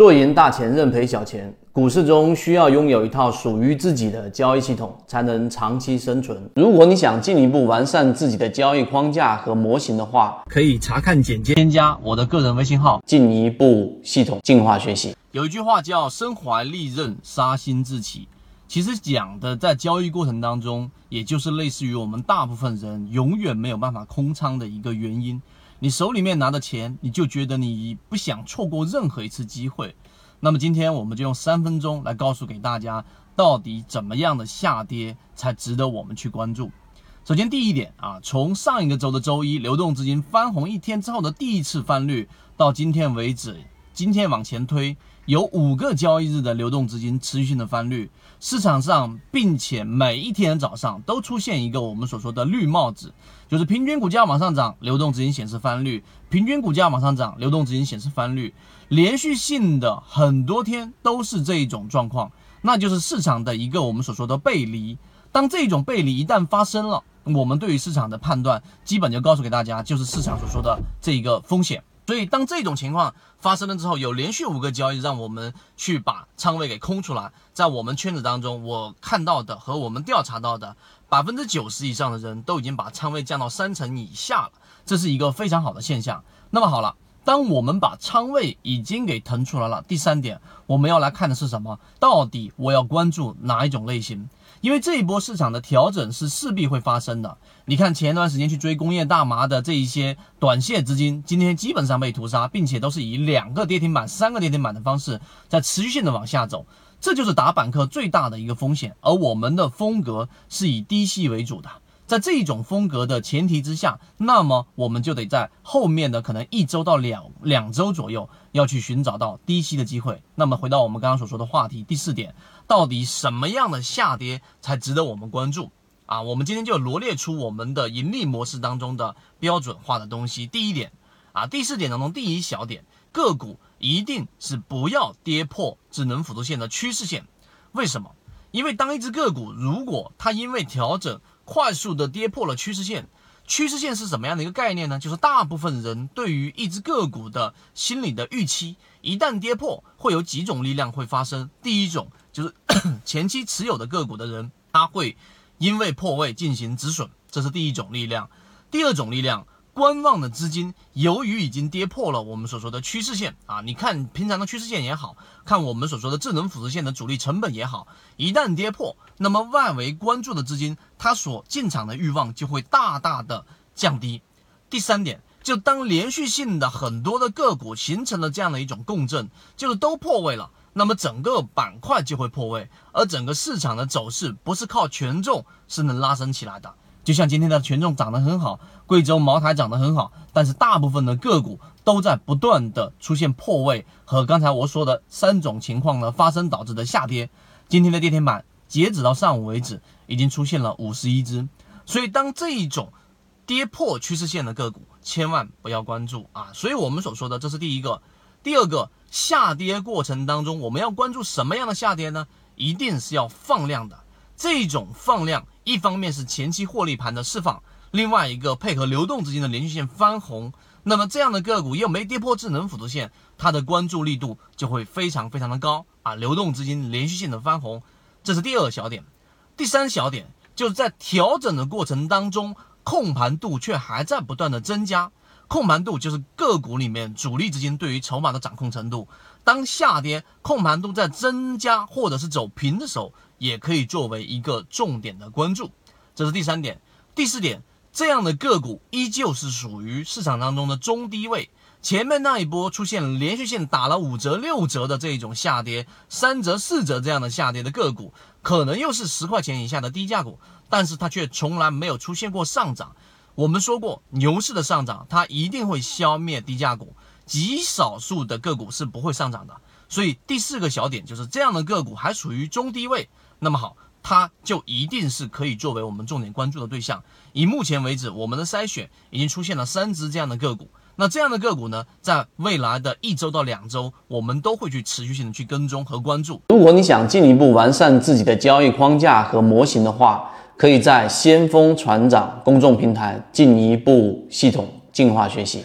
若赢大钱，认赔小钱。股市中需要拥有一套属于自己的交易系统，才能长期生存。如果你想进一步完善自己的交易框架和模型的话，可以查看简介，添加我的个人微信号，进一步系统进化学习。有一句话叫“身怀利刃，杀心自起”，其实讲的在交易过程当中，也就是类似于我们大部分人永远没有办法空仓的一个原因。你手里面拿的钱，你就觉得你不想错过任何一次机会。那么今天我们就用三分钟来告诉给大家，到底怎么样的下跌才值得我们去关注。首先第一点啊，从上一个周的周一流动资金翻红一天之后的第一次翻绿，到今天为止，今天往前推。有五个交易日的流动资金持续性的翻绿，市场上，并且每一天早上都出现一个我们所说的绿帽子，就是平均股价往上涨，流动资金显示翻绿；平均股价往上涨，流动资金显示翻绿，连续性的很多天都是这一种状况，那就是市场的一个我们所说的背离。当这种背离一旦发生了，我们对于市场的判断基本就告诉给大家，就是市场所说的这一个风险。所以，当这种情况发生了之后，有连续五个交易让我们去把仓位给空出来。在我们圈子当中，我看到的和我们调查到的百分之九十以上的人都已经把仓位降到三成以下了，这是一个非常好的现象。那么好了，当我们把仓位已经给腾出来了，第三点我们要来看的是什么？到底我要关注哪一种类型？因为这一波市场的调整是势必会发生的。你看前段时间去追工业大麻的这一些短线资金，今天基本上被屠杀，并且都是以两个跌停板、三个跌停板的方式在持续性的往下走，这就是打板客最大的一个风险。而我们的风格是以低吸为主的。在这种风格的前提之下，那么我们就得在后面的可能一周到两两周左右，要去寻找到低吸的机会。那么回到我们刚刚所说的话题，第四点，到底什么样的下跌才值得我们关注啊？我们今天就罗列出我们的盈利模式当中的标准化的东西。第一点啊，第四点当中第一小点，个股一定是不要跌破智能辅助线的趋势线。为什么？因为当一只个股如果它因为调整，快速的跌破了趋势线，趋势线是什么样的一个概念呢？就是大部分人对于一只个股的心理的预期，一旦跌破，会有几种力量会发生。第一种就是 前期持有的个股的人，他会因为破位进行止损，这是第一种力量。第二种力量。观望的资金，由于已经跌破了我们所说的趋势线啊，你看平常的趋势线也好看，我们所说的智能辅助线的主力成本也好，一旦跌破，那么外围关注的资金，它所进场的欲望就会大大的降低。第三点，就当连续性的很多的个股形成了这样的一种共振，就是都破位了，那么整个板块就会破位，而整个市场的走势不是靠权重是能拉升起来的。就像今天的权重涨得很好，贵州茅台涨得很好，但是大部分的个股都在不断的出现破位和刚才我说的三种情况呢发生导致的下跌。今天的跌停板截止到上午为止已经出现了五十一只，所以当这一种跌破趋势线的个股千万不要关注啊！所以我们所说的这是第一个，第二个下跌过程当中我们要关注什么样的下跌呢？一定是要放量的。这种放量，一方面是前期获利盘的释放，另外一个配合流动资金的连续性翻红，那么这样的个股又没跌破智能辅助线，它的关注力度就会非常非常的高啊！流动资金连续性的翻红，这是第二小点。第三小点就是在调整的过程当中，控盘度却还在不断的增加。控盘度就是个股里面主力资金对于筹码的掌控程度。当下跌控盘度在增加或者是走平的时候。也可以作为一个重点的关注，这是第三点。第四点，这样的个股依旧是属于市场当中的中低位。前面那一波出现连续性打了五折、六折的这种下跌，三折、四折这样的下跌的个股，可能又是十块钱以下的低价股，但是它却从来没有出现过上涨。我们说过，牛市的上涨它一定会消灭低价股，极少数的个股是不会上涨的。所以第四个小点就是这样的个股还属于中低位。那么好，它就一定是可以作为我们重点关注的对象。以目前为止，我们的筛选已经出现了三只这样的个股。那这样的个股呢，在未来的一周到两周，我们都会去持续性的去跟踪和关注。如果你想进一步完善自己的交易框架和模型的话，可以在先锋船长公众平台进一步系统进化学习。